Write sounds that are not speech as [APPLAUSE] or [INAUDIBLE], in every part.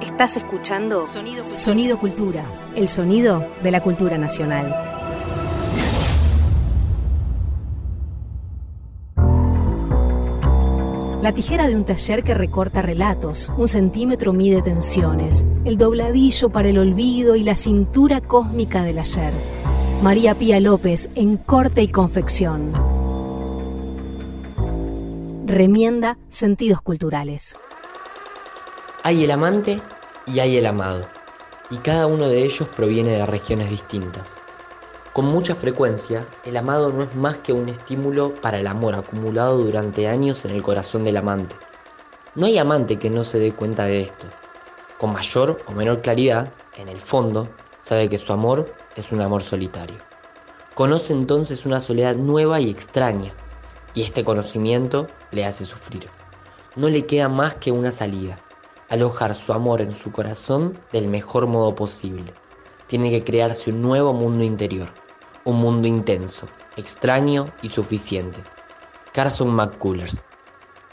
Estás escuchando Sonido, Cultura, el sonido de la cultura nacional. La tijera de un taller que recorta relatos, un centímetro mide tensiones, el dobladillo para el olvido y la cintura cósmica del ayer. María Pía López en corte y confección. Remienda sentidos culturales. Hay el amante y hay el amado, y cada uno de ellos proviene de regiones distintas. Con mucha frecuencia, el amado no es más que un estímulo para el amor acumulado durante años en el corazón del amante. No hay amante que no se dé cuenta de esto. Con mayor o menor claridad, en el fondo, sabe que su amor es un amor solitario. Conoce entonces una soledad nueva y extraña, y este conocimiento le hace sufrir. No le queda más que una salida, alojar su amor en su corazón del mejor modo posible. Tiene que crearse un nuevo mundo interior, un mundo intenso, extraño y suficiente. Carson McCullers,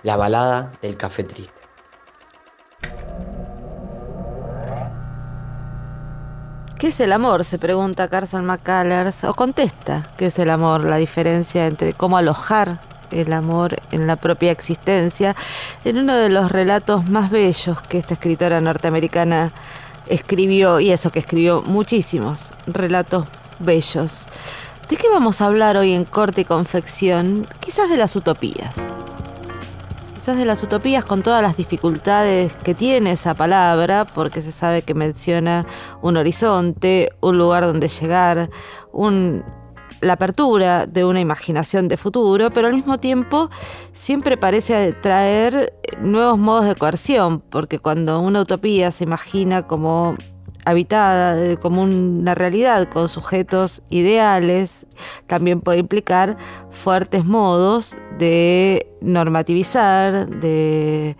la balada del café triste. ¿Qué es el amor? Se pregunta Carson McCullers, o contesta, ¿qué es el amor? La diferencia entre cómo alojar el amor en la propia existencia, en uno de los relatos más bellos que esta escritora norteamericana escribió, y eso que escribió muchísimos relatos bellos. ¿De qué vamos a hablar hoy en Corte y Confección? Quizás de las utopías. Quizás de las utopías con todas las dificultades que tiene esa palabra, porque se sabe que menciona un horizonte, un lugar donde llegar, un la apertura de una imaginación de futuro, pero al mismo tiempo siempre parece traer nuevos modos de coerción, porque cuando una utopía se imagina como habitada, como una realidad con sujetos ideales, también puede implicar fuertes modos de normativizar, de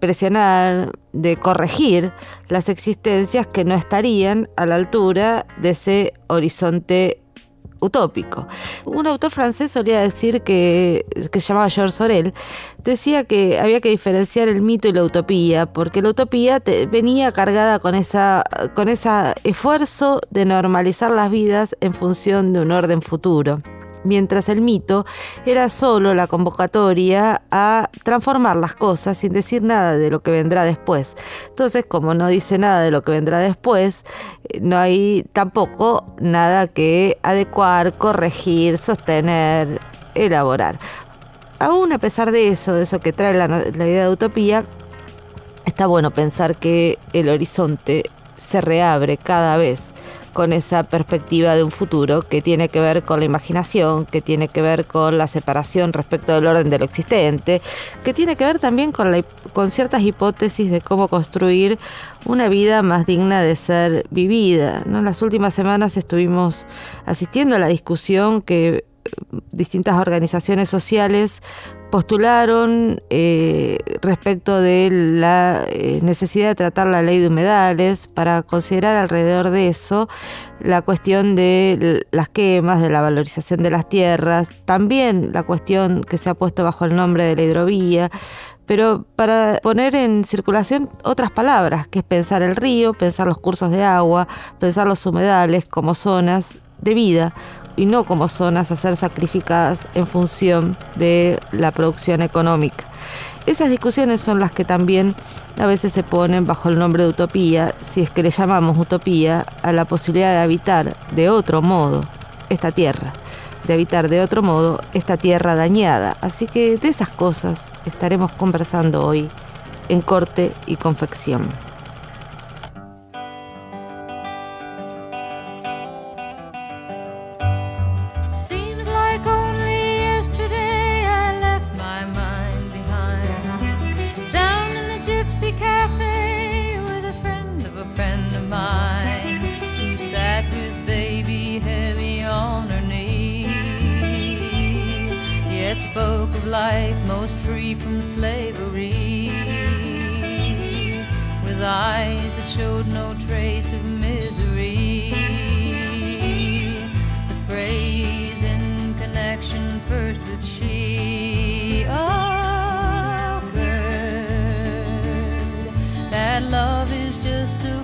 presionar, de corregir las existencias que no estarían a la altura de ese horizonte utópico. Un autor francés solía decir que, que se llamaba Georges Sorel, decía que había que diferenciar el mito y la utopía, porque la utopía venía cargada con esa con ese esfuerzo de normalizar las vidas en función de un orden futuro mientras el mito era solo la convocatoria a transformar las cosas sin decir nada de lo que vendrá después. Entonces, como no dice nada de lo que vendrá después, eh, no hay tampoco nada que adecuar, corregir, sostener, elaborar. Aún a pesar de eso, de eso que trae la, la idea de utopía, está bueno pensar que el horizonte se reabre cada vez con esa perspectiva de un futuro que tiene que ver con la imaginación, que tiene que ver con la separación respecto del orden de lo existente, que tiene que ver también con, con ciertas hipótesis de cómo construir una vida más digna de ser vivida. En las últimas semanas estuvimos asistiendo a la discusión que distintas organizaciones sociales postularon eh, respecto de la eh, necesidad de tratar la ley de humedales para considerar alrededor de eso la cuestión de las quemas, de la valorización de las tierras, también la cuestión que se ha puesto bajo el nombre de la hidrovía, pero para poner en circulación otras palabras, que es pensar el río, pensar los cursos de agua, pensar los humedales como zonas de vida, y no como zonas a ser sacrificadas en función de la producción económica. Esas discusiones son las que también a veces se ponen bajo el nombre de utopía, si es que le llamamos utopía a la posibilidad de habitar de otro modo esta tierra, de habitar de otro modo esta tierra dañada. Así que de esas cosas estaremos conversando hoy en corte y confección. Life most free from slavery, with eyes that showed no trace of misery. The phrase in connection first with she, oh, good, that that love is just a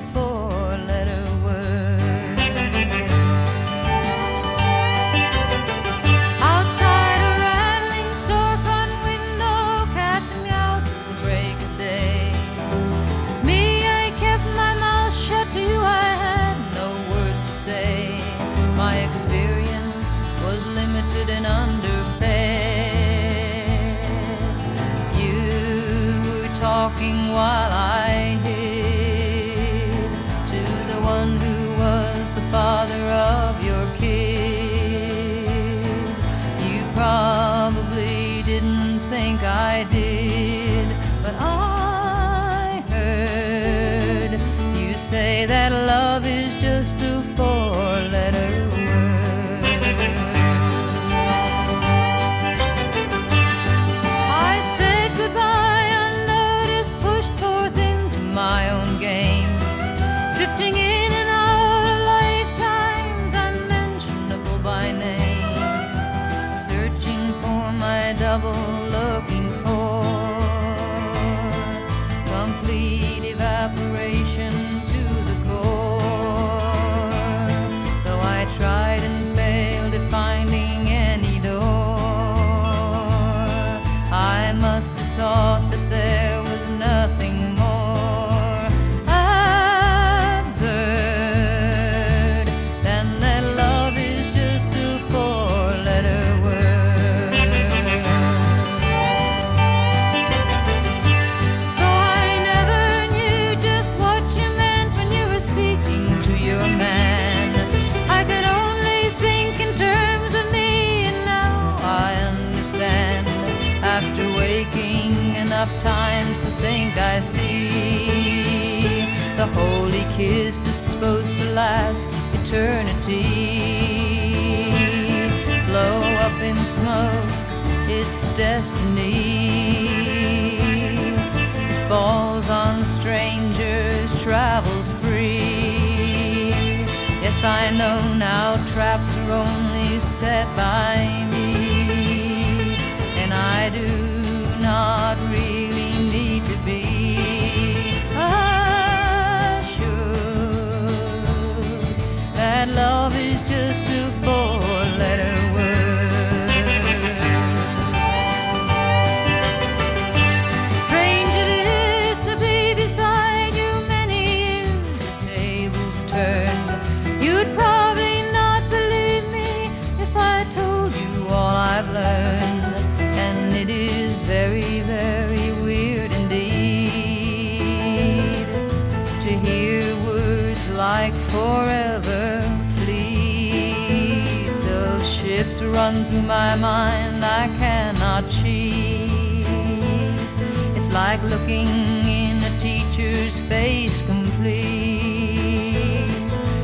like looking in a teacher's face complete.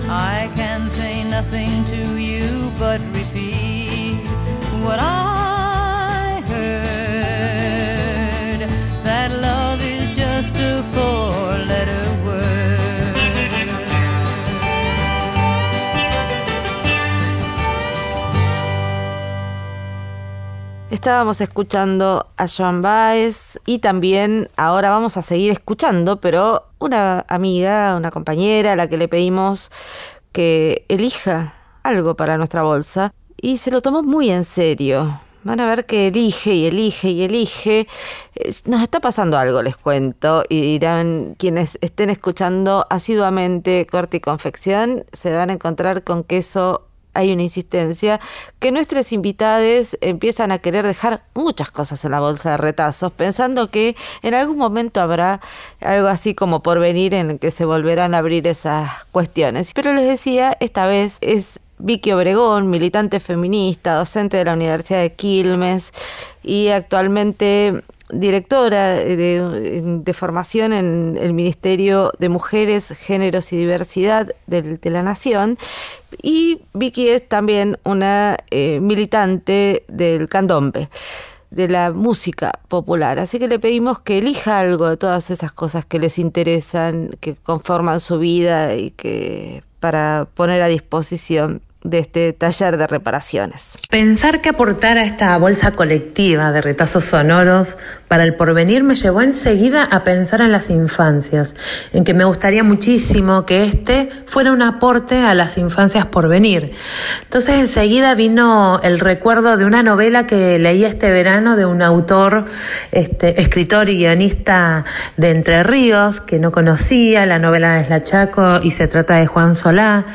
I can say nothing to you but repeat what I Estábamos escuchando a Joan Baez y también ahora vamos a seguir escuchando, pero una amiga, una compañera a la que le pedimos que elija algo para nuestra bolsa y se lo tomó muy en serio. Van a ver que elige y elige y elige. Es- Nos está pasando algo, les cuento, y dirán quienes estén escuchando asiduamente Corte y Confección, se van a encontrar con que eso hay una insistencia, que nuestros invitados empiezan a querer dejar muchas cosas en la bolsa de retazos, pensando que en algún momento habrá algo así como por venir en el que se volverán a abrir esas cuestiones. Pero les decía, esta vez es Vicky Obregón, militante feminista, docente de la Universidad de Quilmes y actualmente directora de, formación en el Ministerio de Mujeres, Géneros y Diversidad de, la Nación. Y Vicky es también una eh, militante del candombe de la música popular. Así que le pedimos que elija algo de todas esas cosas que les interesan, que conforman su vida y que para poner a disposición de este taller de reparaciones. Pensar que aportar a esta bolsa colectiva de retazos sonoros para el porvenir me llevó enseguida a pensar en las infancias, en que me gustaría muchísimo que este fuera un aporte a las infancias por venir. Entonces enseguida vino el recuerdo de una novela que leí este verano de un autor, este, escritor y guionista de Entre Ríos, que no conocía, la novela de La Chaco y se trata de Juan Solá.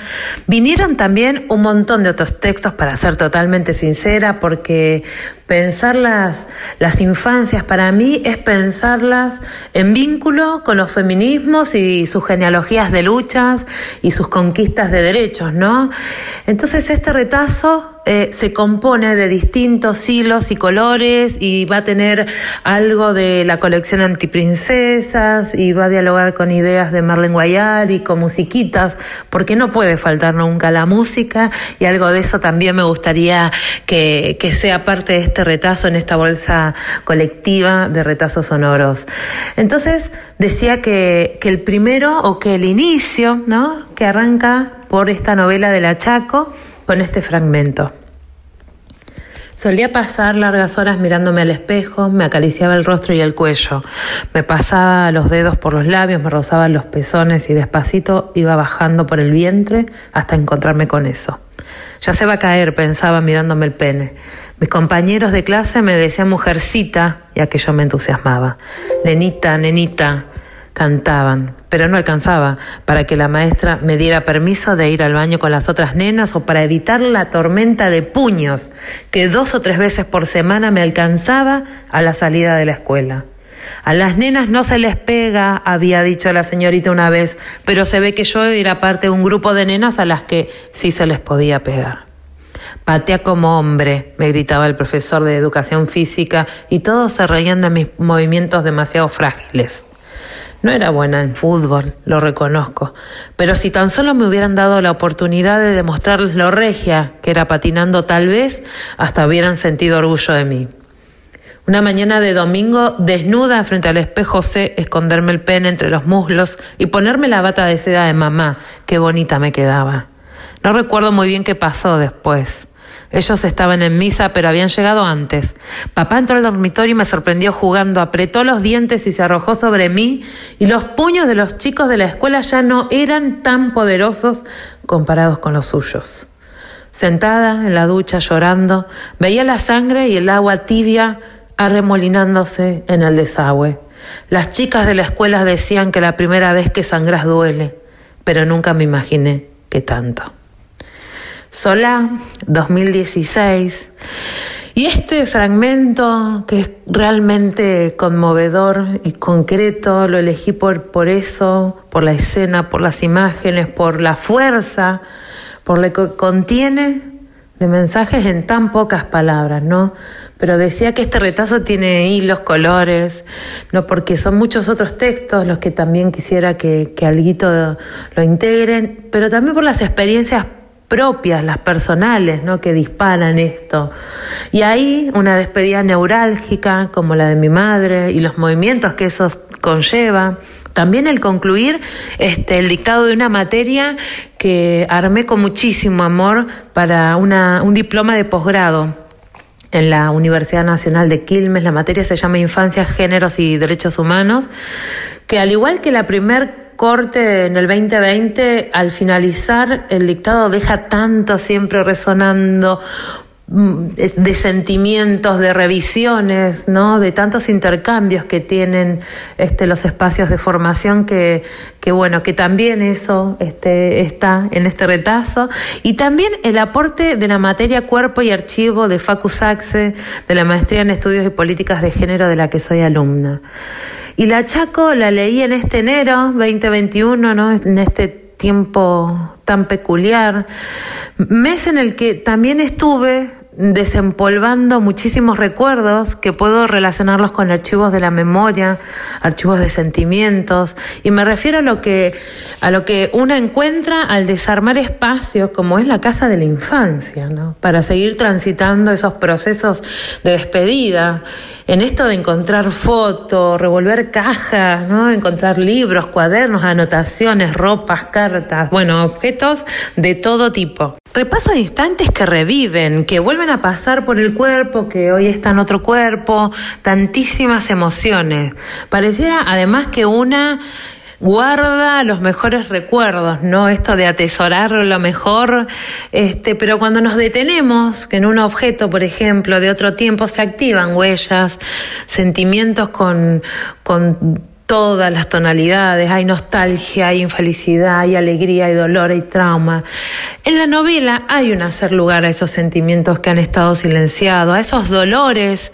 Vinieron también montón de otros textos, para ser totalmente sincera, porque pensar las, las infancias para mí es pensarlas en vínculo con los feminismos y sus genealogías de luchas y sus conquistas de derechos, ¿no? Entonces este retazo eh, se compone de distintos hilos y colores y va a tener algo de la colección antiprincesas y va a dialogar con ideas de Marlene Guayar y con musiquitas, porque no puede faltar nunca la música y algo de eso también me gustaría que, que sea parte de este retazo en esta bolsa colectiva de retazos sonoros. Entonces decía que, que el primero o que el inicio, ¿no? que arranca por esta novela de la Chaco, con este fragmento. Solía pasar largas horas mirándome al espejo, me acariciaba el rostro y el cuello, me pasaba los dedos por los labios, me rozaba los pezones y despacito iba bajando por el vientre hasta encontrarme con eso. Ya se va a caer, pensaba mirándome el pene. Mis compañeros de clase me decían mujercita y aquello me entusiasmaba. Nenita, nenita, cantaban, pero no alcanzaba para que la maestra me diera permiso de ir al baño con las otras nenas o para evitar la tormenta de puños que dos o tres veces por semana me alcanzaba a la salida de la escuela. A las nenas no se les pega, había dicho la señorita una vez, pero se ve que yo era parte de un grupo de nenas a las que sí se les podía pegar. Patea como hombre, me gritaba el profesor de educación física y todos se reían de mis movimientos demasiado frágiles. No era buena en fútbol, lo reconozco, pero si tan solo me hubieran dado la oportunidad de demostrarles lo regia que era patinando, tal vez hasta hubieran sentido orgullo de mí. Una mañana de domingo, desnuda frente al espejo, sé esconderme el pene entre los muslos y ponerme la bata de seda de mamá. Qué bonita me quedaba. No recuerdo muy bien qué pasó después. Ellos estaban en misa, pero habían llegado antes. Papá entró al dormitorio y me sorprendió jugando, apretó los dientes y se arrojó sobre mí, y los puños de los chicos de la escuela ya no eran tan poderosos comparados con los suyos. Sentada en la ducha llorando, veía la sangre y el agua tibia arremolinándose en el desagüe. Las chicas de la escuela decían que la primera vez que sangras duele, pero nunca me imaginé que tanto. Solá, 2016. Y este fragmento, que es realmente conmovedor y concreto, lo elegí por, por eso, por la escena, por las imágenes, por la fuerza, por lo que contiene de mensajes en tan pocas palabras, ¿no? Pero decía que este retazo tiene hilos, colores, ¿no? Porque son muchos otros textos los que también quisiera que, que alguito lo integren, pero también por las experiencias propias, las personales, ¿no? que disparan esto. Y ahí una despedida neurálgica como la de mi madre y los movimientos que eso conlleva. También el concluir este, el dictado de una materia que armé con muchísimo amor para una, un diploma de posgrado en la Universidad Nacional de Quilmes. La materia se llama Infancia, Géneros y Derechos Humanos, que al igual que la primer corte en el 2020, al finalizar, el dictado deja tanto siempre resonando mm, de sentimientos, de revisiones, ¿no? de tantos intercambios que tienen este, los espacios de formación que, que bueno, que también eso este, está en este retazo. Y también el aporte de la materia cuerpo y archivo de Facu Saxe, de la maestría en estudios y políticas de género de la que soy alumna. Y la Chaco la leí en este enero 2021, ¿no? En este tiempo tan peculiar, mes en el que también estuve desempolvando muchísimos recuerdos que puedo relacionarlos con archivos de la memoria, archivos de sentimientos, y me refiero a lo que a lo que uno encuentra al desarmar espacios como es la casa de la infancia, ¿no? Para seguir transitando esos procesos de despedida, en esto de encontrar fotos, revolver cajas, ¿no? Encontrar libros, cuadernos, anotaciones, ropas, cartas, bueno, objetos de todo tipo. Repaso de instantes que reviven, que vuelven a pasar por el cuerpo, que hoy está en otro cuerpo, tantísimas emociones. Pareciera además que una guarda los mejores recuerdos, ¿no? Esto de atesorar lo mejor, este, pero cuando nos detenemos, que en un objeto, por ejemplo, de otro tiempo se activan huellas, sentimientos con, con todas las tonalidades, hay nostalgia, hay infelicidad, hay alegría, hay dolor, hay trauma. En la novela hay un hacer lugar a esos sentimientos que han estado silenciados, a esos dolores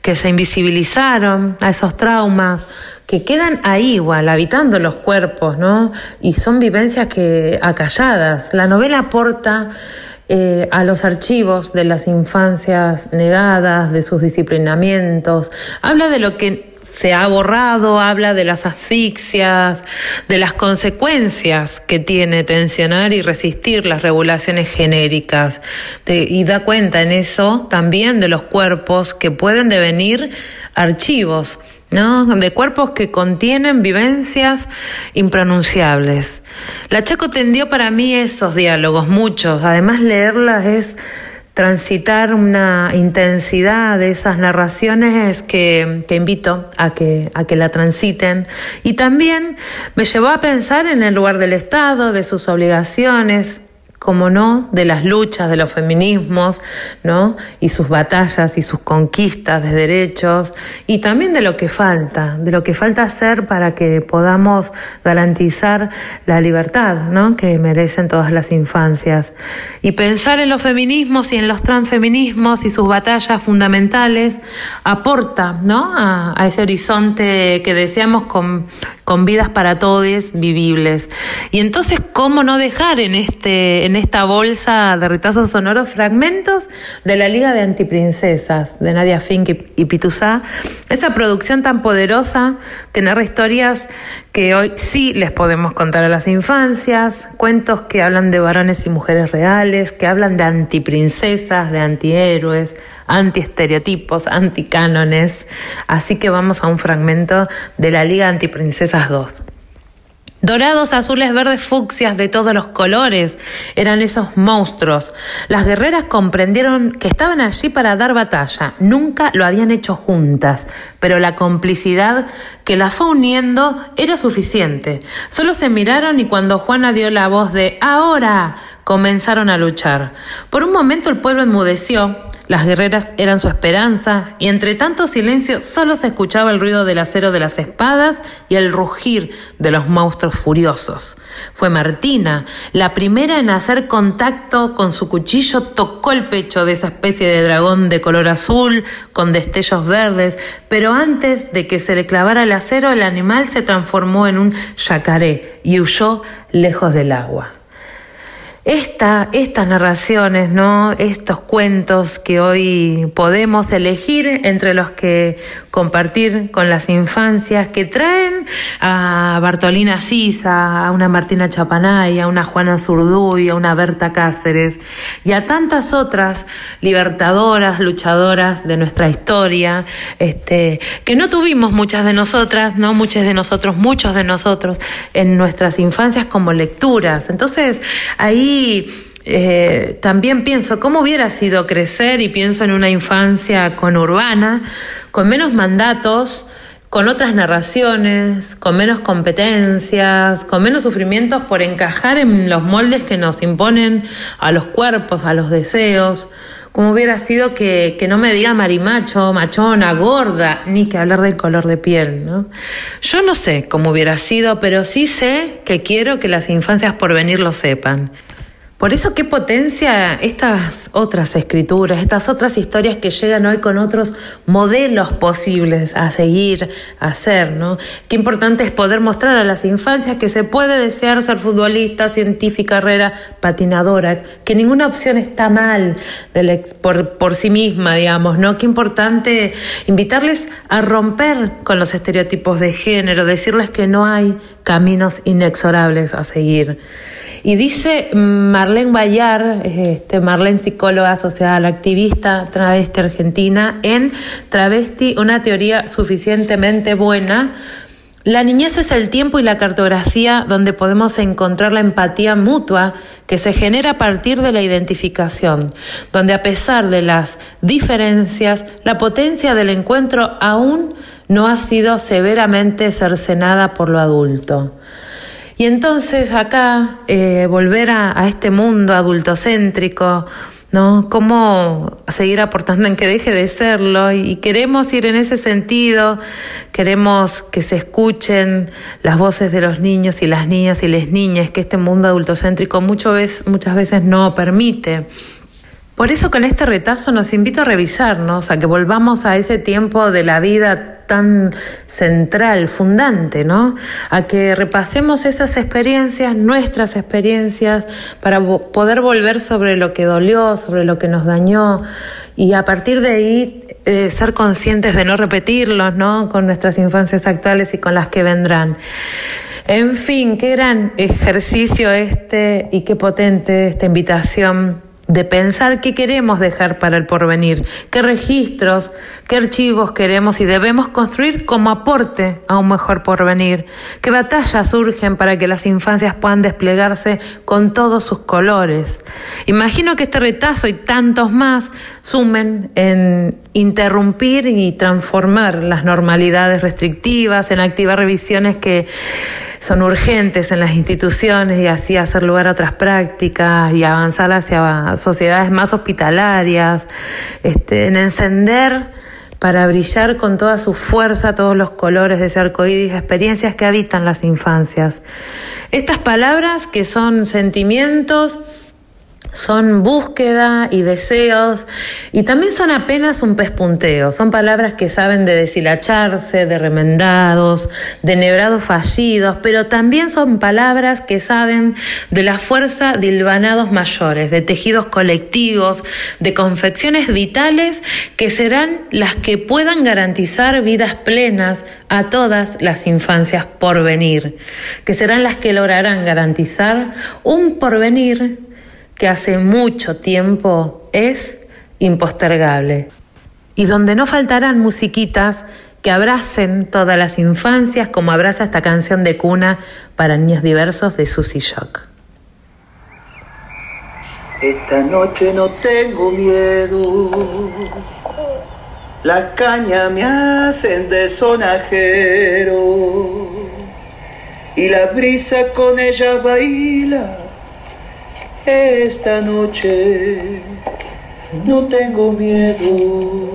que se invisibilizaron, a esos traumas que quedan ahí igual, habitando los cuerpos, ¿no? Y son vivencias que acalladas. La novela aporta eh, a los archivos de las infancias negadas, de sus disciplinamientos, habla de lo que se ha borrado, habla de las asfixias, de las consecuencias que tiene tensionar y resistir las regulaciones genéricas. y da cuenta en eso también de los cuerpos que pueden devenir archivos, ¿no? De cuerpos que contienen vivencias impronunciables. La Chaco tendió para mí esos diálogos, muchos. Además, leerlas es transitar una intensidad de esas narraciones que, que, invito a que, a que la transiten. Y también me llevó a pensar en el lugar del Estado, de sus obligaciones, como no, de las luchas de los feminismos, ¿no? Y sus batallas y sus conquistas de derechos, y también de lo que falta, de lo que falta hacer para que podamos garantizar la libertad, ¿no? Que merecen todas las infancias. Y pensar en los feminismos y en los transfeminismos y sus batallas fundamentales aporta, ¿no? A, a ese horizonte que deseamos con, con vidas para todos vivibles. Y entonces, ¿cómo no dejar en este en esta bolsa de retazos sonoros fragmentos de la Liga de Antiprincesas de Nadia Fink y Pituzá, esa producción tan poderosa que narra historias que hoy sí les podemos contar a las infancias, cuentos que hablan de varones y mujeres reales, que hablan de antiprincesas, de antihéroes, antiestereotipos, anticánones. Así que vamos a un fragmento de la Liga Antiprincesas 2. Dorados, azules, verdes, fucsias de todos los colores eran esos monstruos. Las guerreras comprendieron que estaban allí para dar batalla. Nunca lo habían hecho juntas, pero la complicidad que las fue uniendo era suficiente. Solo se miraron y cuando Juana dio la voz de ahora comenzaron a luchar. Por un momento el pueblo enmudeció, las guerreras eran su esperanza, y entre tanto silencio solo se escuchaba el ruido del acero de las espadas y el rugir de los monstruos furiosos. Fue Martina, la primera en hacer contacto con su cuchillo, tocó el pecho de esa especie de dragón de color azul, con destellos verdes, pero antes de que se le clavara el acero, el animal se transformó en un yacaré y huyó lejos del agua. Esta, estas narraciones, ¿no? estos cuentos que hoy podemos elegir entre los que compartir con las infancias, que traen a Bartolina Sisa, a una Martina Chapanay, a una Juana Zurduy, a una Berta Cáceres y a tantas otras libertadoras, luchadoras de nuestra historia, este, que no tuvimos muchas de nosotras, no muchas de nosotros, muchos de nosotros en nuestras infancias como lecturas. Entonces, ahí eh, también pienso cómo hubiera sido crecer y pienso en una infancia conurbana, con menos mandatos, con otras narraciones, con menos competencias, con menos sufrimientos por encajar en los moldes que nos imponen a los cuerpos, a los deseos. Como hubiera sido que, que, no me diga marimacho, machona, gorda, ni que hablar del color de piel, ¿no? Yo no sé cómo hubiera sido, pero sí sé que quiero que las infancias por venir lo sepan. Por eso qué potencia estas otras escrituras, estas otras historias que llegan hoy con otros modelos posibles a seguir, a hacer, ¿no? Qué importante es poder mostrar a las infancias que se puede desear ser futbolista, científica, carrera, patinadora, que ninguna opción está mal por, por sí misma, digamos, ¿no? Qué importante invitarles a romper con los estereotipos de género, decirles que no hay caminos inexorables a seguir. Y dice Marlene Bayar, este, Marlene psicóloga social, activista travesti argentina, en Travesti, una teoría suficientemente buena, La niñez es el tiempo y la cartografía donde podemos encontrar la empatía mutua que se genera a partir de la identificación, donde a pesar de las diferencias, la potencia del encuentro aún no ha sido severamente cercenada por lo adulto. Y entonces acá eh, volver a, este mundo adultocéntrico, ¿no? Cómo seguir aportando en que deje de serlo y, queremos ir en ese sentido, queremos que se escuchen las voces de los niños y las niñas y las niñas que este mundo adultocéntrico veces, muchas veces no permite. Por eso con este retazo nos invito a revisarnos, a que volvamos a ese tiempo de la vida tan central, fundante, ¿no? A que repasemos esas experiencias, nuestras experiencias, para poder volver sobre lo que dolió, sobre lo que nos dañó y a partir de ahí eh, ser conscientes de no repetirlos, ¿no? Con nuestras infancias actuales y con las que vendrán. En fin, qué gran ejercicio este y qué potente esta invitación de pensar qué queremos dejar para el porvenir, qué registros, qué archivos queremos y debemos construir como aporte a un mejor porvenir, qué batallas surgen para que las infancias puedan desplegarse con todos sus colores. Imagino que este retazo y tantos más sumen en interrumpir y transformar las normalidades restrictivas, en activar revisiones que son urgentes en las instituciones y así hacer lugar a otras prácticas y avanzar hacia sociedades más hospitalarias, este, en encender para brillar con toda su fuerza todos los colores de ese arcoíris, experiencias que habitan las infancias. Estas palabras que son sentimientos, son búsqueda y deseos y también son apenas un pespunteo, son palabras que saben de deshilacharse, de remendados, de nebrados fallidos, pero también son palabras que saben de la fuerza de hilvanados mayores, de tejidos colectivos, de confecciones vitales que serán las que puedan garantizar vidas plenas a todas las infancias por venir, que serán las que lograrán garantizar un porvenir que hace mucho tiempo es impostergable. Y donde no faltarán musiquitas que abracen todas las infancias como abraza esta canción de cuna para niños diversos de Susy Shock. Esta noche no tengo miedo, las cañas me hacen de sonajero y la brisa con ella baila esta noche no tengo miedo.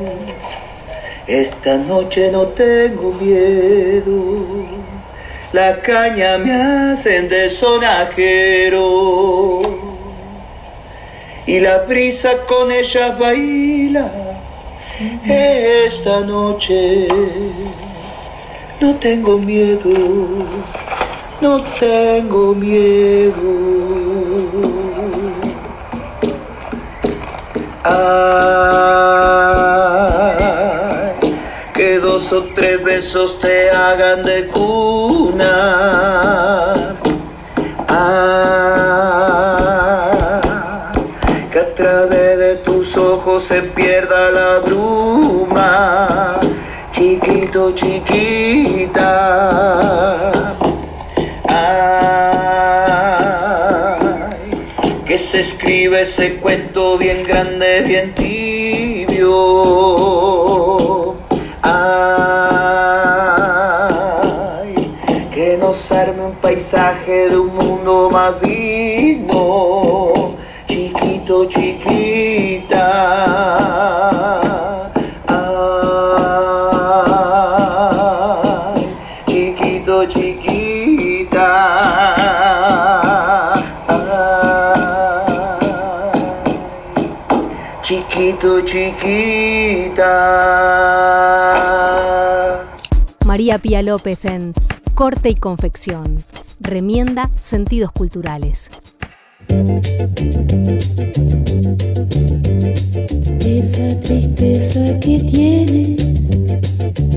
Esta noche no tengo miedo. La caña me hacen de sonajero. Y la brisa con ella baila. Esta noche no tengo miedo. No tengo miedo. Que dos o tres besos te hagan de cuna. Que a través de tus ojos se pierda la bruma. Chiquito, chiquita. Que se escribe ese cuento bien grande, bien tibio. Ay, que nos arme un paisaje de un mundo más digno, chiquito, chiquita. Pía López en Corte y Confección. Remienda sentidos culturales. Esa tristeza que tienes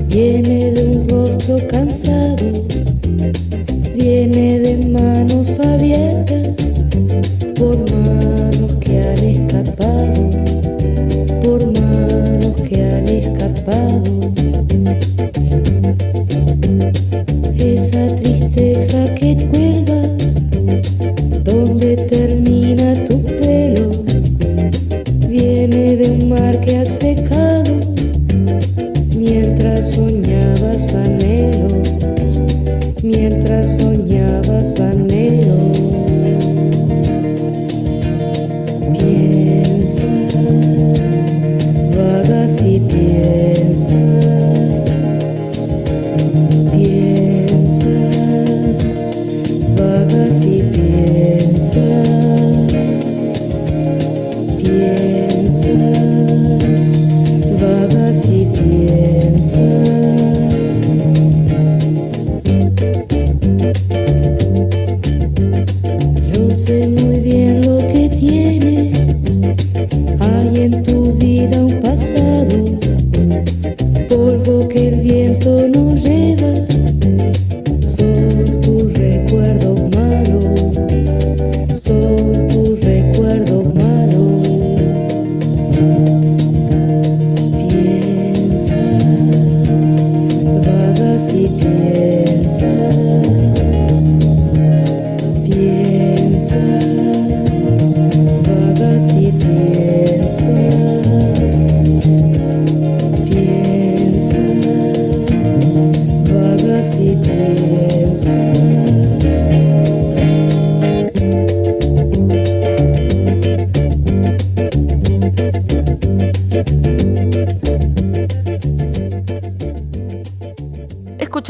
viene de un rostro cansado, viene de manos abiertas por manos que han escapado por manos que han escapado. mientras soñé.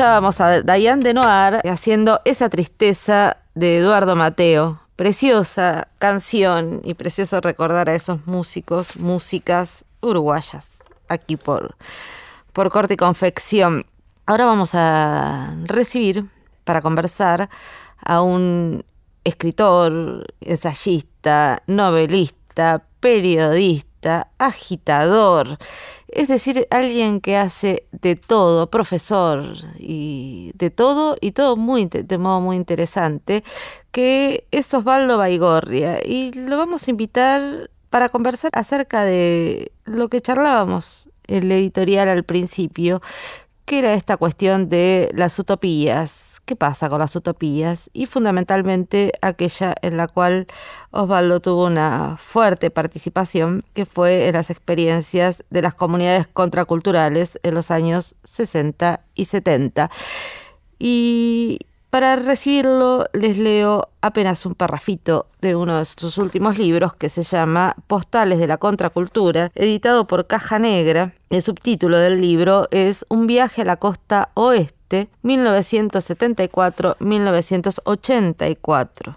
Escuchábamos a Diane de Noir haciendo esa tristeza de Eduardo Mateo. Preciosa canción y precioso recordar a esos músicos, músicas uruguayas, aquí por, por corte y confección. Ahora vamos a recibir para conversar a un escritor, ensayista, novelista, periodista, agitador, es decir, alguien que hace de todo, profesor y de todo y todo muy de modo muy interesante, que es Osvaldo Baigorria. Y lo vamos a invitar para conversar acerca de lo que charlábamos en el editorial al principio, que era esta cuestión de las utopías, qué pasa con las utopías y fundamentalmente aquella en la cual Osvaldo tuvo una fuerte participación, que fue en las experiencias de las comunidades contraculturales en los años 60 y 70. Y para recibirlo les leo apenas un parrafito de uno de sus últimos libros que se llama Postales de la Contracultura, editado por Caja Negra. El subtítulo del libro es Un viaje a la costa oeste, 1974-1984.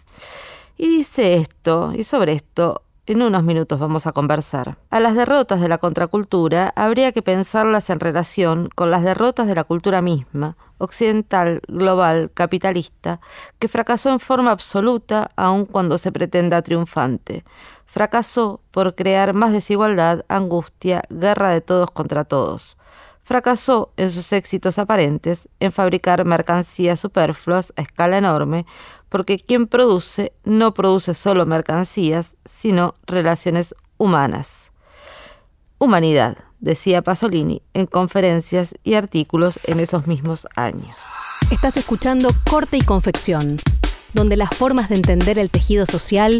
Y dice esto, y sobre esto en unos minutos vamos a conversar. A las derrotas de la contracultura habría que pensarlas en relación con las derrotas de la cultura misma, occidental, global, capitalista, que fracasó en forma absoluta aun cuando se pretenda triunfante. Fracasó por crear más desigualdad, angustia, guerra de todos contra todos. Fracasó en sus éxitos aparentes en fabricar mercancías superfluas a escala enorme, porque quien produce no produce solo mercancías, sino relaciones humanas. Humanidad, decía Pasolini en conferencias y artículos en esos mismos años. Estás escuchando Corte y Confección, donde las formas de entender el tejido social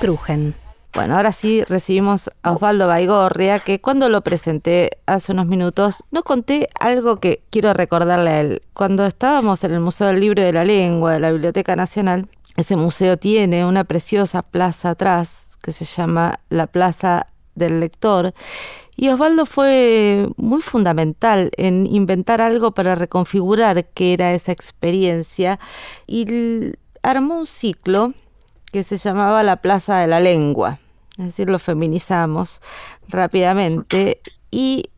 crujen. Bueno, ahora sí recibimos a Osvaldo Baigorria, que cuando lo presenté hace unos minutos, no conté algo que quiero recordarle a él. Cuando estábamos en el Museo del Libro de la Lengua de la Biblioteca Nacional, ese museo tiene una preciosa plaza atrás que se llama la Plaza del Lector. Y Osvaldo fue muy fundamental en inventar algo para reconfigurar qué era esa experiencia y armó un ciclo que se llamaba la Plaza de la Lengua, es decir, lo feminizamos rápidamente y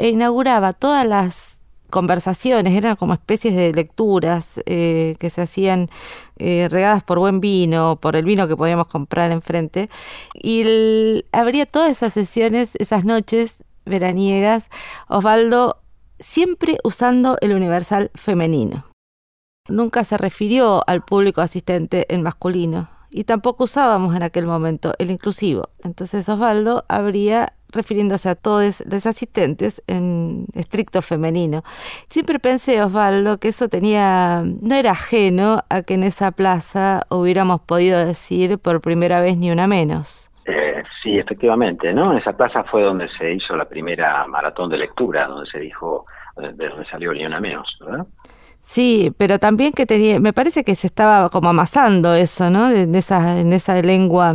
inauguraba todas las conversaciones, eran como especies de lecturas eh, que se hacían eh, regadas por buen vino, por el vino que podíamos comprar enfrente, y el- habría todas esas sesiones, esas noches veraniegas, Osvaldo siempre usando el universal femenino. Nunca se refirió al público asistente en masculino y tampoco usábamos en aquel momento el inclusivo. Entonces Osvaldo habría refiriéndose a todos los asistentes en estricto femenino. Siempre pensé, Osvaldo, que eso tenía, no era ajeno a que en esa plaza hubiéramos podido decir por primera vez ni una menos. Eh, sí, efectivamente, ¿no? Esa plaza fue donde se hizo la primera maratón de lectura, donde se dijo, de donde salió ni una menos, ¿verdad? Sí, pero también que tenía, me parece que se estaba como amasando eso, ¿no? En esa, en esa lengua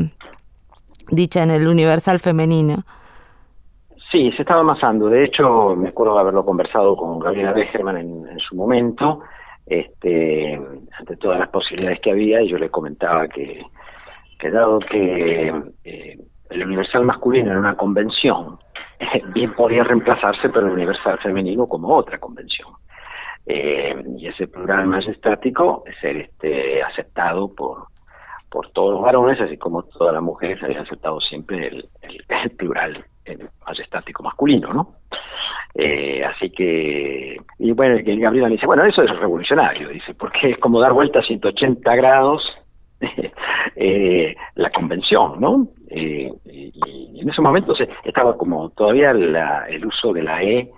dicha en el universal femenino. Sí, se estaba amasando. De hecho, me acuerdo de haberlo conversado con Gabriela Becherman en, en su momento, este, ante todas las posibilidades que había, y yo le comentaba que, que dado que eh, el universal masculino era una convención, [LAUGHS] bien podía reemplazarse por el universal femenino como otra convención. Eh, y ese plural majestático ser este, aceptado por, por todos los varones, así como todas las mujeres habían aceptado siempre el, el- [LAUGHS] el plural el majestático masculino, ¿no? Eh, así que, y bueno, que Gabriela me dice, bueno, eso es revolucionario, dice, porque es como dar vuelta a 180 grados [LAUGHS] eh, la convención, ¿no? Eh, y, en ese momento se, estaba como todavía la- el uso de la E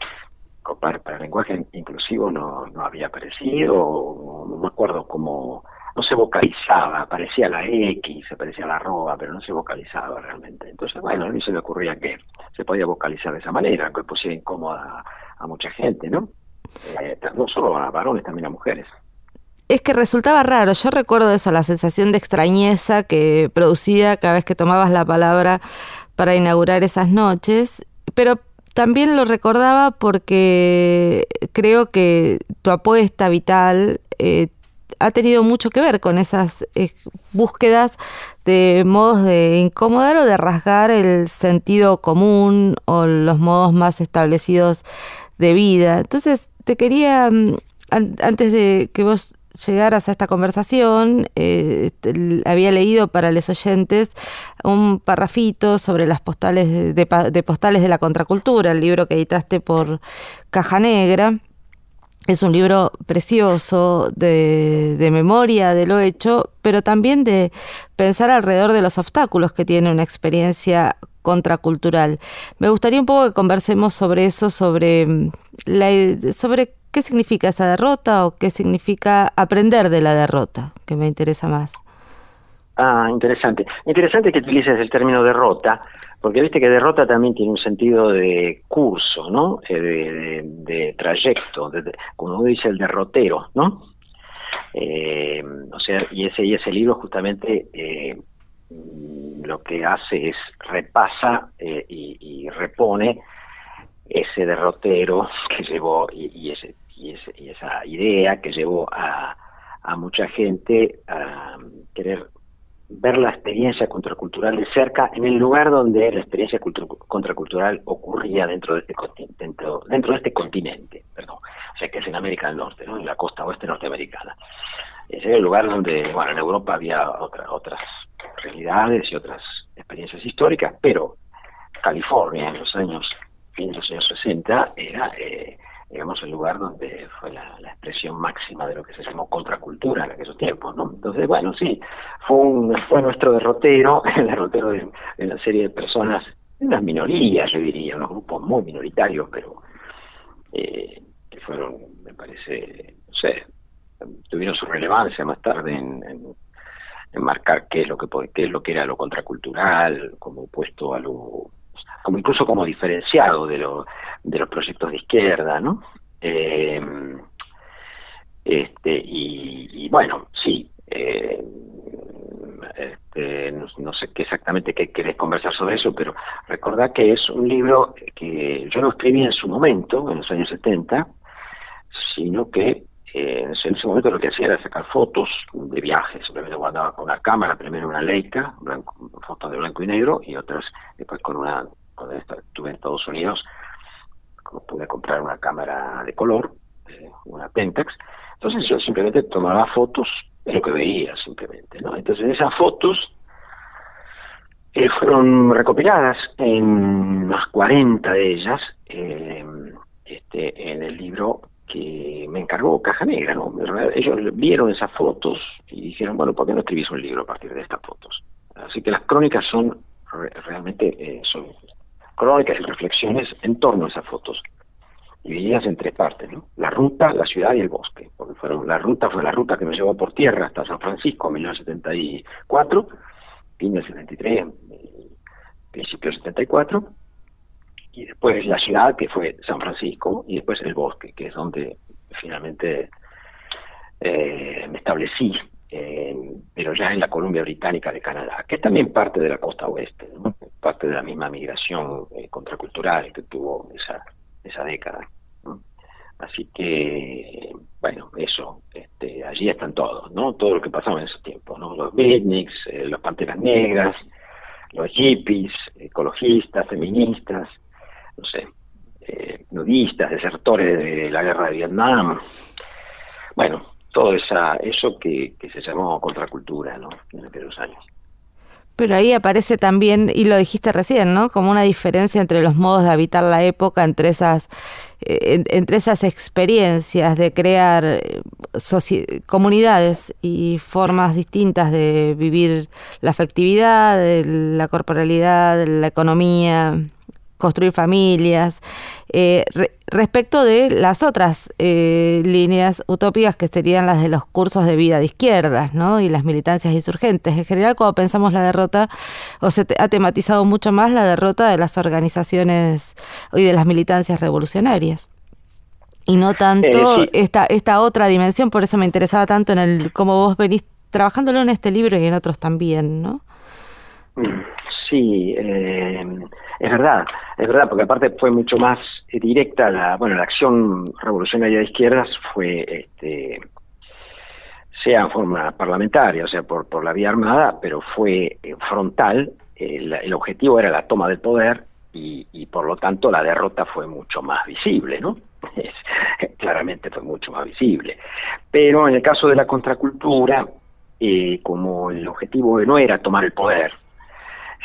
para, para lenguaje inclusivo no, no había aparecido, no me acuerdo cómo, no se vocalizaba, aparecía la X, aparecía la arroba, pero no se vocalizaba realmente. Entonces, bueno, a mí se me ocurría que se podía vocalizar de esa manera, que pusiera incómoda a, a mucha gente, ¿no? Eh, no solo a varones, también a mujeres. Es que resultaba raro, yo recuerdo eso, la sensación de extrañeza que producía cada vez que tomabas la palabra para inaugurar esas noches, pero también lo recordaba porque creo que tu apuesta vital eh, ha tenido mucho que ver con esas eh, búsquedas de modos de incomodar o de rasgar el sentido común o los modos más establecidos de vida. Entonces, te quería, mm, an- antes de que vos llegaras a esta conversación, eh, había leído para los oyentes un parrafito sobre las postales de, postales de la contracultura, el libro que editaste por Caja Negra. Es un libro precioso de, de memoria de lo hecho, pero también de pensar alrededor de los obstáculos que tiene una experiencia contracultural. Me gustaría un poco que conversemos sobre eso, sobre, mm, la, sobre qué significa esa derrota o qué significa aprender de la derrota, que me interesa más. Ah, interesante. Interesante que utilices el término derrota, porque viste que derrota también tiene un sentido de curso, ¿no? Eh, de, trayecto, de- como dice el derrotero, ¿no? Eh, o sea, y ese, y ese libro justamente eh, lo que hace es repasa y, y repone ese derrotero que llevó y, y ese, y, ese- y esa idea que llevó a, mucha gente a querer ver la experiencia contracultural de cerca en el lugar donde la experiencia cultu- contracultural ocurría dentro de este dentro, dentro de este continente, perdón, o sea que es en América del Norte, ¿no? en la costa oeste norteamericana. Ese era el lugar donde, bueno, en Europa había otra- otras realidades y otras experiencias históricas, pero California en los años, de los años 60, era, eh, digamos, el lugar donde fue la, expresión máxima de lo que se llamó contracultura en aquellos tiempos, ¿no? Entonces, bueno, sí, fue, nuestro derrotero, [LAUGHS] el derrotero de, una serie de personas, unas minorías, yo diría, unos grupos muy minoritarios, pero eh, que fueron, me parece, no sé, tuvieron su relevancia más tarde en, en- en marcar qué es lo que qué es lo que era lo contracultural como opuesto a lo como incluso como diferenciado de lo de los proyectos de izquierda no Eh, este y, bueno sí eh, este, no, sé qué exactamente qué querés conversar sobre eso, pero recordad que es un libro que yo no escribí en su momento, en los años 70, sino que eh, en ese momento lo que hacía era sacar fotos de viajes, simplemente guardaba con una cámara, primero una Leica, fotos de blanco y negro, y otras después con una, cuando estuve en Estados Unidos, pude comprar una cámara de color, eh, una Pentax, entonces yo simplemente tomaba fotos de lo que veía simplemente, ¿no? Entonces esas fotos eh, fueron recopiladas en unas 40 de ellas eh, este, en el libro que me encargó Caja Negra, ¿no? Ellos vieron esas fotos y dijeron, bueno, ¿por qué no escribís un libro a partir de estas fotos? Así que las crónicas son re- realmente eh, son crónicas y reflexiones en torno a esas fotos divididas en tres partes, ¿no? La ruta, la ciudad y el bosque, porque fueron la ruta fue la ruta que me llevó por tierra hasta San Francisco en 1974, fin del 73, eh, principio del 74, y después la ciudad que fue San Francisco y después el bosque, que es donde finalmente eh, me establecí, pero ya en la Columbia Británica de Canadá, que es también parte de la costa oeste, ¿no? Parte de la misma migración eh, contracultural que tuvo esa, esa década. Así que, bueno, eso, este, allí están todos, ¿no? Todo lo que pasaba en ese tiempo, ¿no? Los beatniks, eh, las panteras negras, los hippies, ecologistas, feministas, no sé, eh, nudistas, desertores de la guerra de Vietnam. Bueno, todo esa, eso que, que se llamó contracultura, ¿no? En aquellos años. Pero ahí aparece también, y lo dijiste recién, ¿no? Como una diferencia entre los modos de habitar la época, entre esas, eh, en- entre esas experiencias de crear eh, comunidades y formas distintas de vivir la afectividad, la corporalidad, la economía, construir familias. Eh, re- respecto de las otras eh, líneas utópicas que serían las de los cursos de vida de izquierdas, ¿no? Y las militancias insurgentes. En general, cuando pensamos la derrota, o se te- ha tematizado mucho más la derrota de las organizaciones y de las militancias revolucionarias. Y no tanto Eh, sí. esta, esta otra dimensión, por eso me interesaba tanto en el cómo vos venís trabajándolo en este libro y en otros también, ¿no? Mm, Sí, eh, es verdad, es verdad, porque aparte fue mucho más eh, directa la, bueno, la acción revolucionaria de izquierdas fue, este, sea en forma parlamentaria, o sea, por, por la vía armada, pero fue eh, frontal, el, objetivo era la toma del poder y, y por lo tanto la derrota fue mucho más visible, ¿no? [LAUGHS] Claramente fue mucho más visible. Pero en el caso de la contracultura, eh, como el objetivo no era tomar el poder,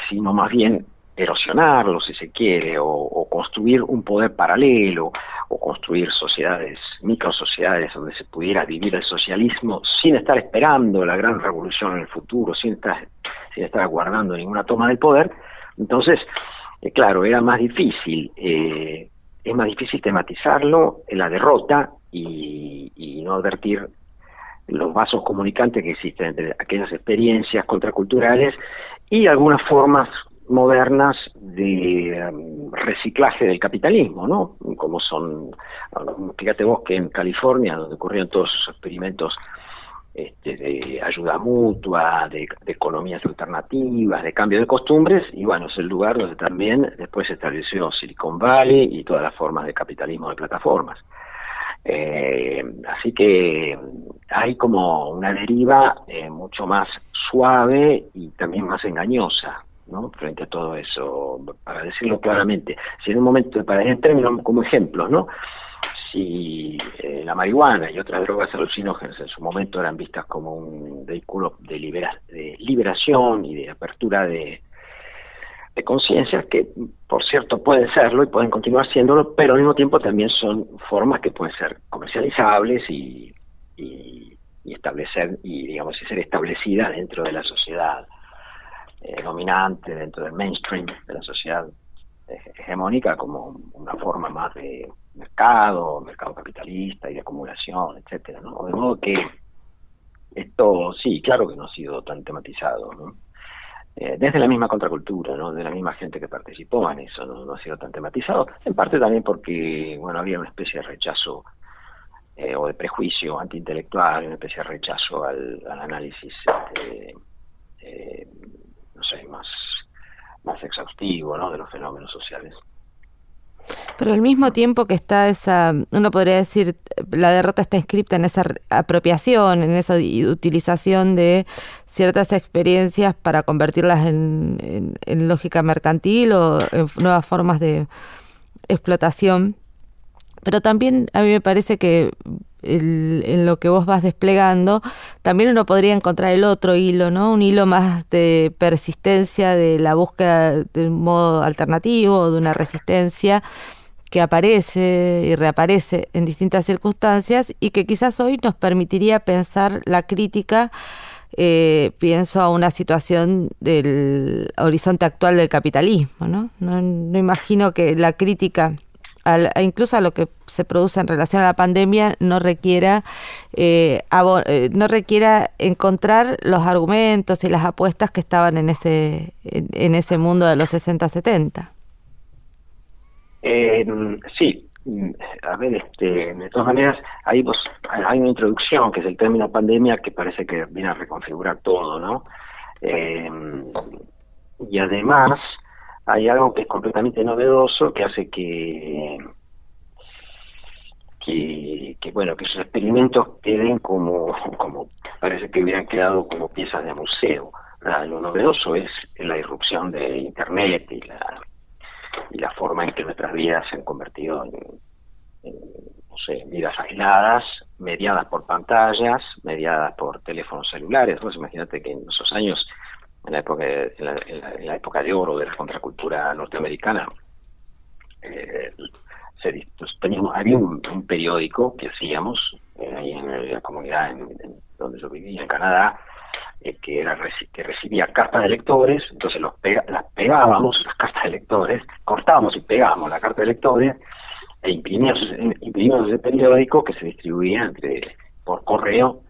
sino más bien erosionarlo, si se quiere, o, construir un poder paralelo, o construir sociedades, microsociedades donde se pudiera vivir el socialismo sin estar esperando la gran revolución en el futuro, sin estar, sin estar aguardando ninguna toma del poder. Entonces, eh, claro, era más difícil, eh, es más difícil tematizarlo en la derrota y, y no advertir los vasos comunicantes que existen entre aquellas experiencias contraculturales y algunas formas modernas de um, reciclaje del capitalismo, ¿no? Como son, fíjate vos que en California, donde ocurrieron todos esos experimentos este, de ayuda mutua, de, de economías alternativas, de cambio de costumbres, y bueno, es el lugar donde también después se estableció Silicon Valley y todas las formas de capitalismo de plataformas. Eh, así que hay como una deriva eh, mucho más suave y también más engañosa, ¿no? Frente a todo eso, para decirlo claramente, si en un momento, para en términos como ejemplos, ¿no? Si eh, la marihuana y otras drogas alucinógenas en su momento eran vistas como un vehículo de, libera- de liberación y de apertura de, de conciencias que, por cierto, pueden serlo y pueden continuar siéndolo, pero al mismo tiempo también son formas que pueden ser comercializables y, y, y establecer, y digamos, y ser establecidas dentro de la sociedad eh, dominante, dentro del mainstream de la sociedad eh, hegemónica, como una forma más de mercado, mercado capitalista y de acumulación, etcétera, ¿no? De modo que esto, sí, claro que no ha sido tan tematizado, ¿no? Eh, desde la misma contracultura, ¿no? de la misma gente que participó en eso, ¿no? ha sido tan tematizado, en parte también porque bueno había una especie de rechazo eh, o de prejuicio antiintelectual, una especie de rechazo al, al análisis, este, eh, no sé, más, más exhaustivo ¿no? de los fenómenos sociales. Pero al mismo tiempo que está esa, uno podría decir, la derrota está inscripta en esa apropiación, en esa utilización de ciertas experiencias para convertirlas en, en- en lógica mercantil o en nuevas formas de explotación. Pero también a mí me parece que en lo que vos vas desplegando, también uno podría encontrar el otro hilo, ¿no? Un hilo más de persistencia, de la búsqueda de un modo alternativo, de una resistencia que aparece y reaparece en distintas circunstancias y que quizás hoy nos permitiría pensar la crítica, eh, pienso a una situación del horizonte actual del capitalismo. No, no imagino que la crítica al- incluso a lo que se produce en relación a la pandemia no requiera eh, eh, no requiera encontrar los argumentos y las apuestas que estaban en ese en, ese mundo de los 60 70 Eh, sí, a ver, este, de todas maneras, hay, vos, hay una introducción que es el término pandemia que parece que viene a reconfigurar todo, ¿no? Eh, y además hay algo que es completamente novedoso que hace que que, bueno que esos experimentos queden como como parece que hubieran quedado como piezas de museo lo novedoso es la irrupción de internet y la y la forma en que nuestras vidas se han convertido en, no sé, vidas aisladas, mediadas por pantallas, mediadas por teléfonos celulares. Vos imagínate que en esos años, en la época en la, época de oro de la contracultura norteamericana, eh, pues, teníamos, había un, periódico que hacíamos eh, ahí en la comunidad donde yo vivía, en Canadá, eh, que era que recibía cartas de lectores, entonces los pega- las pegábamos, las cartas de lectores, cortábamos y pegábamos la carta de lectores e imprimíamos, imprimíamos ese periódico que se distribuía entre por correo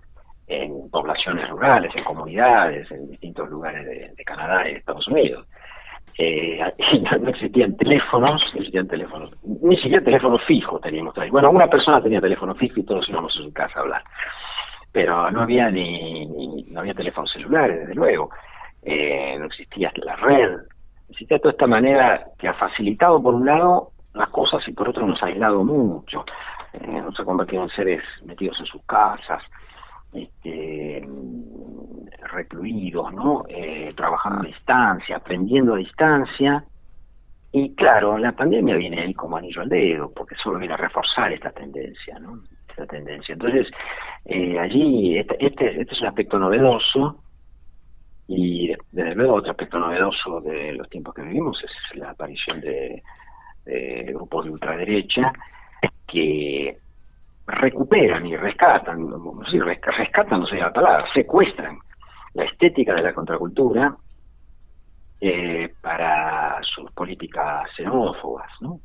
en poblaciones rurales, en comunidades, en distintos lugares de, Canadá y de Estados Unidos. Eh, [LAUGHS] no, existían teléfonos, teléfonos, ni siquiera teléfono fijo teníamos. Bueno, una persona tenía teléfono fijo y todos íbamos a su casa a hablar pero no había ni, ni- no había teléfonos celulares, desde luego, Eh, no existía la red, existía toda esta manera que ha facilitado por un lado las cosas y por otro nos ha aislado mucho, Eh, nos ha convertido en seres metidos en sus casas, este, recluidos, ¿no? Eh, trabajando a distancia, aprendiendo a distancia. Y claro, la pandemia viene ahí como anillo al dedo, porque solo viene a reforzar esta tendencia, ¿no? Esta tendencia. Entonces, eh, allí, este, este, este es un aspecto novedoso, y desde luego otro aspecto novedoso de los tiempos que vivimos es la aparición de, de grupos de ultraderecha que recuperan y rescatan, no sé, resca- rescatan no sé la palabra, secuestran la estética de la contracultura eh, para sus políticas xenófobas, ¿no?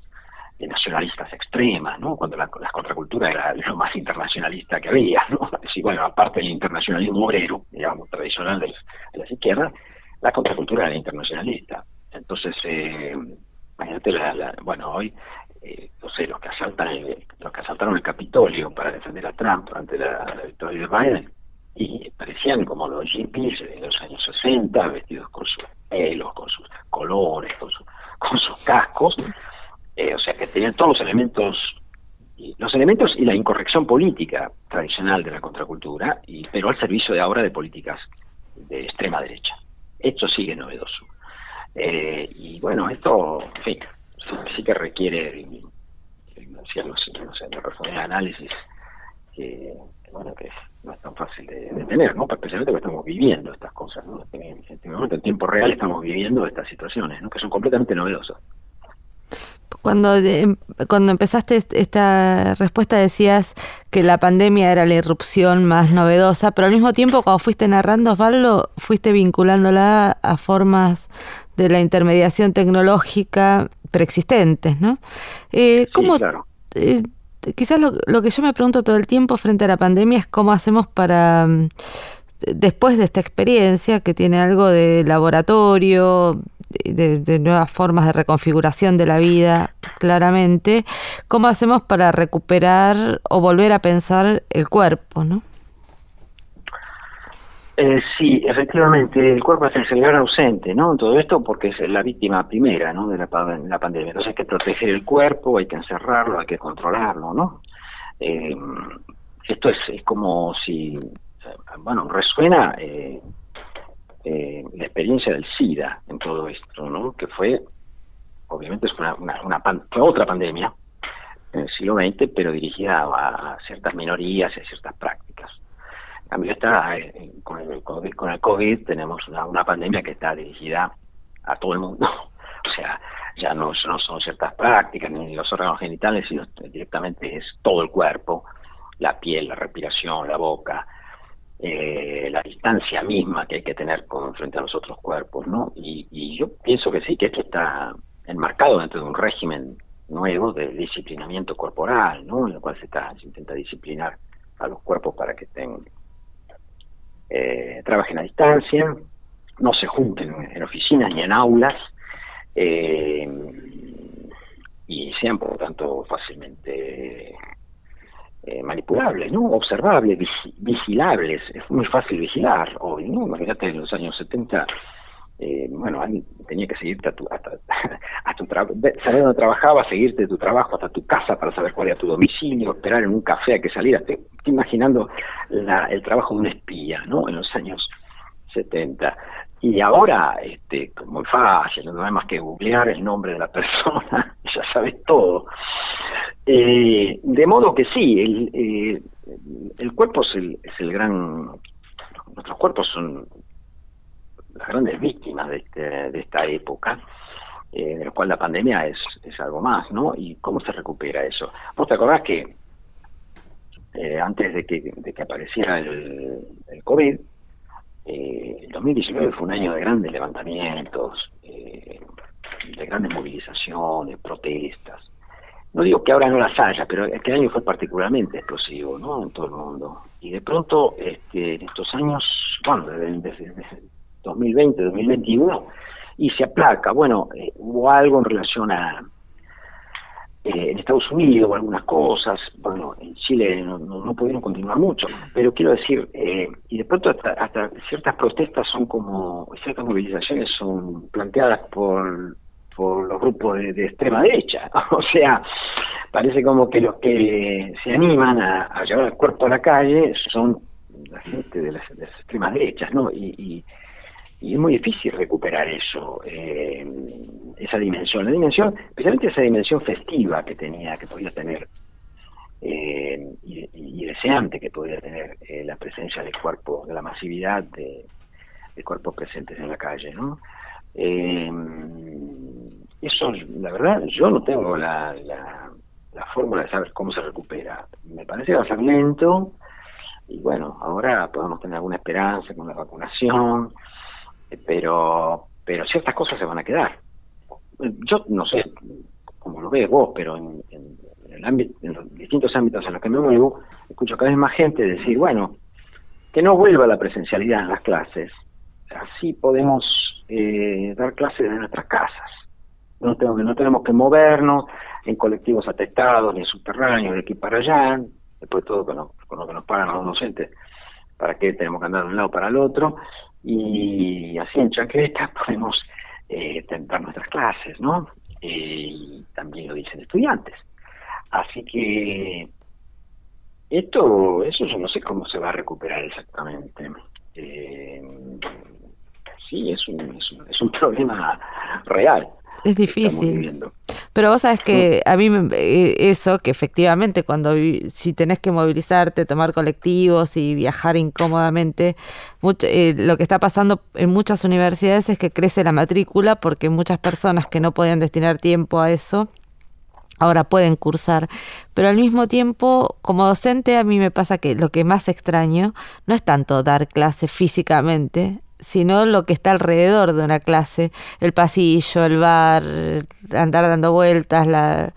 Eh, nacionalistas extremas, ¿no? Cuando la, la contracultura era lo más internacionalista que había, ¿no? [LAUGHS] Sí, bueno, aparte del internacionalismo obrero, digamos, tradicional de, de las izquierdas, la contracultura era internacionalista. Entonces, eh, la, la- bueno, hoy, eh, no sé, los que asaltan el, los que asaltaron el Capitolio para defender a Trump ante la, victoria de Biden, y parecían como los hippies de los años 60, vestidos con sus pelos, con sus colores, con, su- [LAUGHS] con sus cascos, eh, o sea que tenían todos los elementos los elementos y la incorrección política tradicional de la contracultura, y, pero al servicio de ahora de políticas de extrema derecha. Esto sigue novedoso. Eh, y bueno, esto, en fin, sí, que requiere, no sé, de análisis que, bueno, que no es tan fácil de, de tener, ¿no? Especialmente porque estamos viviendo estas cosas, ¿no? En, este momento, en tiempo real, estamos viviendo estas situaciones, ¿no? Que son completamente novedosas. Cuando, de- cuando empezaste est- esta respuesta decías que la pandemia era la irrupción más novedosa, pero al mismo tiempo cuando fuiste narrando, Osvaldo, fuiste vinculándola a formas de la intermediación tecnológica preexistentes, ¿no? Eh, ¿Cómo, Sí, claro. eh, quizás lo, lo que yo me pregunto todo el tiempo frente a la pandemia es cómo hacemos para, mm, después de esta experiencia que tiene algo de laboratorio, de, nuevas formas de reconfiguración de la vida, claramente, cómo hacemos para recuperar o volver a pensar el cuerpo, ¿no? Eh, sí, efectivamente, el cuerpo es el celular ausente, ¿no? Todo esto porque es la víctima primera, ¿no? De la, la pandemia. Entonces hay que proteger el cuerpo, hay que encerrarlo, hay que controlarlo, ¿no? Eh, esto es, es como si, eh, bueno, resuena eh, eh, la experiencia del SIDA en todo esto, ¿no? Que fue, obviamente, es una, una, una pan- fue otra pandemia en el siglo XX, pero dirigida a, a ciertas minorías y a ciertas prácticas. En cambio, esta, eh, con, el COVID, con el COVID tenemos una, una pandemia que está dirigida a todo el mundo. [LAUGHS] O sea, ya no, no son ciertas prácticas ni los órganos genitales, sino directamente es todo el cuerpo, la piel, la respiración, la boca, eh, la distancia misma que hay que tener con, frente a los otros cuerpos, ¿no? Y, y yo pienso que sí, que esto está enmarcado dentro de un régimen nuevo de disciplinamiento corporal, ¿no? En el cual se, está, se intenta disciplinar a los cuerpos para que estén eh, trabajen a distancia, no se junten en oficinas ni en aulas, eh, y sean por lo tanto fácilmente eh, manipulables, ¿no? observables, vigi- vigilables. Es muy fácil vigilar hoy, ¿no? Imagínate en los años 70, eh, bueno, tenía que seguirte a tu, hasta, tu [LAUGHS] saber dónde trabajabas, seguirte tu trabajo hasta tu casa para saber cuál era tu domicilio, esperar en un café a que salieras. Te, estoy imaginando la- el trabajo de un espía, ¿no? En los años 70. Y ahora, este, muy fácil, no hay más que googlear el nombre de la persona, [LAUGHS] ya sabes todo. Eh, de modo que sí, el, eh, el cuerpo es el, es el gran. Nuestros cuerpos son las grandes víctimas de, este- de esta época, eh, de la cual la pandemia es, es algo más, ¿no? ¿Y cómo se recupera eso? ¿Vos te acordás que eh, antes de que, de que apareciera el, el COVID, eh, el 2019 fue un año de grandes levantamientos, eh, de grandes movilizaciones, protestas. No digo que ahora no las haya, pero este año fue particularmente explosivo, ¿no? En todo el mundo. Y de pronto, este, en estos años, bueno, desde, desde- desde 2020, 2021, y se aplaca. Bueno, eh, hubo algo en relación a, eh, en Estados Unidos, algunas cosas, bueno, en Chile no pudieron continuar mucho, pero quiero decir, eh, y de pronto hasta, hasta ciertas protestas son como, ciertas movilizaciones son planteadas por, por los grupos de, extrema derecha, [LAUGHS] o sea, parece como que los que se animan a, llevar el cuerpo a la calle son la gente de las, extremas derechas, ¿no? Y, es muy difícil recuperar eso, eh, esa dimensión, la dimensión, especialmente esa dimensión festiva que tenía, que podía tener, eh, y, deseante que podía tener eh, la presencia del cuerpo, de la masividad de, cuerpos presentes en la calle, ¿no? Eso, la verdad, yo no tengo la, la, la fórmula de saber cómo se recupera. Me parece que va a ser lento, y bueno, ahora podemos tener alguna esperanza con la vacunación, pero pero ciertas cosas se van a quedar. Yo no sé cómo lo ves vos, pero en, en- en el ámbito- en los distintos ámbitos en los que me muevo, escucho cada vez más gente decir, bueno, que no vuelva la presencialidad en las clases, así podemos eh, dar clases de nuestras casas. No tenemos, no tenemos que movernos en colectivos atestados ni en subterráneos de aquí para allá, después de todo con lo, con lo que nos pagan los docentes, para qué tenemos que andar de un lado para el otro, y así en chancleta [LAUGHS] podemos eh, dar nuestras clases, ¿no? Eh, y también lo dicen estudiantes. Así que esto, eso yo no sé cómo se va a recuperar exactamente. Eh, sí, es un, es un, es un [LAUGHS] problema real. Es difícil. Pero vos sabés que a mí me- eh, eso, que efectivamente cuando si tenés que movilizarte, tomar colectivos y viajar incómodamente, mucho- eh, lo que está pasando en muchas universidades es que crece la matrícula porque muchas personas que no podían destinar tiempo a eso ahora pueden cursar, pero al mismo tiempo, como docente, a mí me pasa que lo que más extraño no es tanto dar clase físicamente, sino lo que está alrededor de una clase, el pasillo, el bar, andar dando vueltas, la,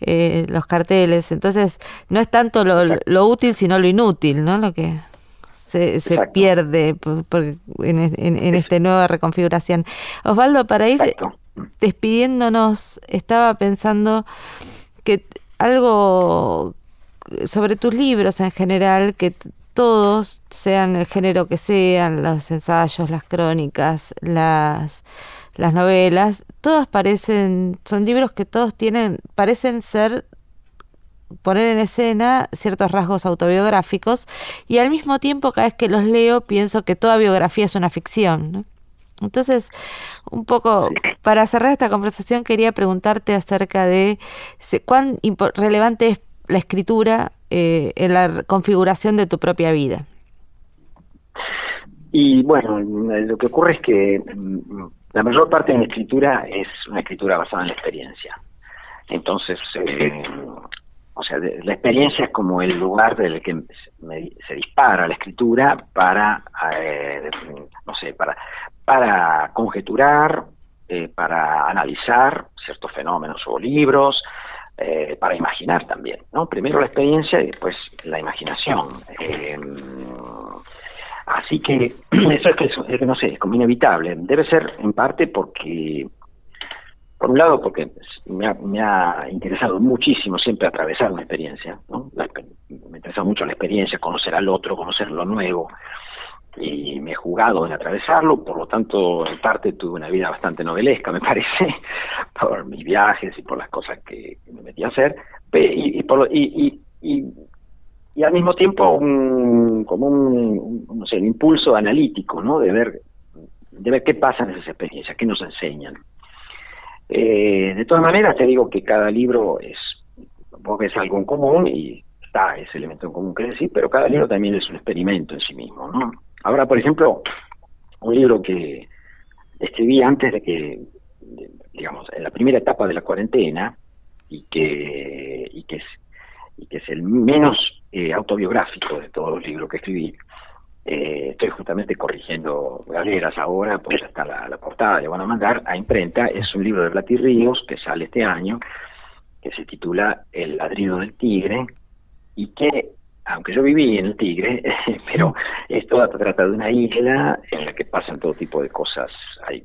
eh, los carteles. Entonces, no es tanto lo, lo útil, sino lo inútil, ¿no? Lo que se, pierde por- por- en, en, en esta nueva reconfiguración. Osvaldo, para ir Exacto. despidiéndonos, estaba pensando que algo sobre tus libros en general, que todos, sean el género que sean, los ensayos, las crónicas, las, las novelas, todas parecen, son libros que todos tienen, parecen ser poner en escena ciertos rasgos autobiográficos y al mismo tiempo cada vez que los leo pienso que toda biografía es una ficción. ¿no? Entonces, un poco para cerrar esta conversación quería preguntarte acerca de cuán relevante es la escritura eh, en la configuración de tu propia vida. Y bueno, lo que ocurre es que mm, la mayor parte de mi escritura es una escritura basada en la experiencia. Entonces, eh, o sea, la experiencia es como el lugar del que se dispara la escritura para, eh, no sé, para, para conjeturar, eh, para analizar ciertos fenómenos o libros, eh, para imaginar también, ¿no? Primero la experiencia y después la imaginación. Eh, así que [CLEARS THROAT] eso es que, no sé, es como inevitable. Debe ser en parte porque Por un lado, porque me ha, me ha interesado muchísimo siempre atravesar una experiencia, ¿no? La me interesa mucho la experiencia, conocer al otro, conocer lo nuevo, y me he jugado en atravesarlo, por lo tanto, en parte tuve una vida bastante novelesca, me [LAUGHS] parece, por mis viajes y por las cosas que, me metí a hacer, y, y, por y, y, y, al mismo tiempo un, como un, un, no sé, un impulso analítico, ¿no? De ver, de ver qué pasa en esas experiencias, qué nos enseñan. Eh, de todas maneras, te digo que cada libro es, vos ves algo en común y está ese elemento en común que decir, pero cada libro también es un experimento en sí mismo, ¿no? Ahora, por ejemplo, un libro que escribí antes de que, digamos, en la primera etapa de la cuarentena y que, y que, es, y que es el menos eh, autobiográfico de todos los libros que escribí, eh, estoy justamente corrigiendo galeras ahora, pues ya está la, la portada, le van a mandar a imprenta, es un libro de Plati Ríos que sale este año, que se titula El ladrido del tigre, y que, aunque yo viví en el Tigre, [LAUGHS] pero esto trata de una isla en la que pasan todo tipo de cosas, hay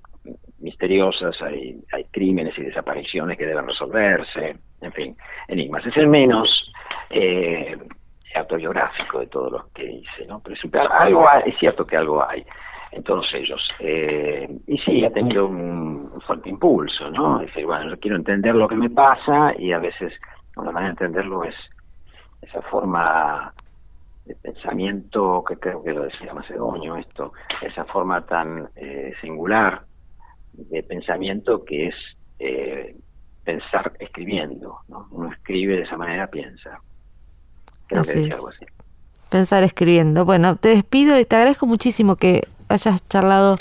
misteriosas, hay, hay crímenes y desapariciones que deben resolverse, en fin, enigmas. Es el menos eh, autobiográfico de todos los que hice, ¿no? Pero es, algo hay- es cierto que algo hay en todos ellos. Eh, y sí, ha tenido un, fuerte impulso, ¿no? Es decir, bueno, yo quiero entender lo que me pasa y a veces una manera de entenderlo es esa forma de pensamiento que creo que lo decía Macedonio esto, esa forma tan eh, singular de pensamiento que es eh, pensar escribiendo, ¿no? Uno escribe de esa manera, piensa. Creo que decía es. algo así. Pensar escribiendo. Bueno, te despido y te agradezco muchísimo que hayas charlado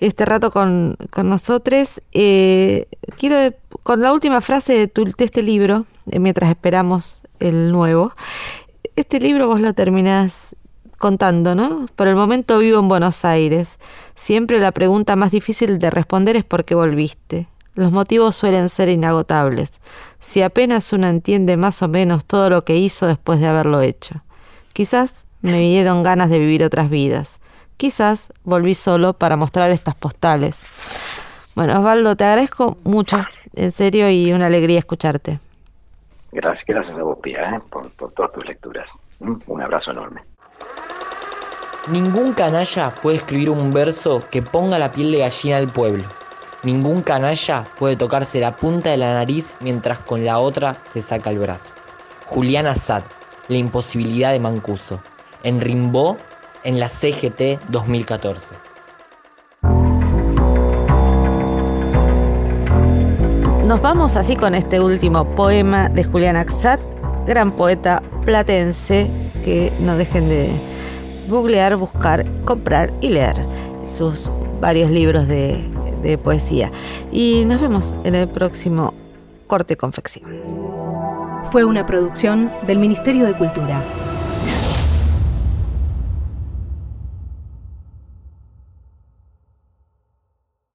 este rato con, con nosotros. Eh, quiero, con la última frase de, tu, de este libro, eh, mientras esperamos el nuevo, este libro vos lo terminás contando, ¿no? Por el momento vivo en Buenos Aires. Siempre la pregunta más difícil de responder es por qué volviste. Los motivos suelen ser inagotables. Si apenas uno entiende más o menos todo lo que hizo después de haberlo hecho. Quizás me vinieron ganas de vivir otras vidas. Quizás volví solo para mostrar estas postales. Bueno, Osvaldo, te agradezco mucho, en serio, y una alegría escucharte. Gracias, gracias a vos, Pia, ¿eh? por, por todas tus lecturas. ¿Mm? Un abrazo enorme. Ningún canalla puede escribir un verso que ponga la piel de gallina al pueblo. Ningún canalla puede tocarse la punta de la nariz mientras con la otra se saca el brazo. Julián Assad, La imposibilidad de Mancuso. En Rimbaud, en la CGT 2014. Nos vamos así con este último poema de Julián Axat, gran poeta platense, que no dejen de googlear, buscar, comprar y leer sus varios libros de, de poesía. Y nos vemos en el próximo Corte Confección. Fue una producción del Ministerio de Cultura.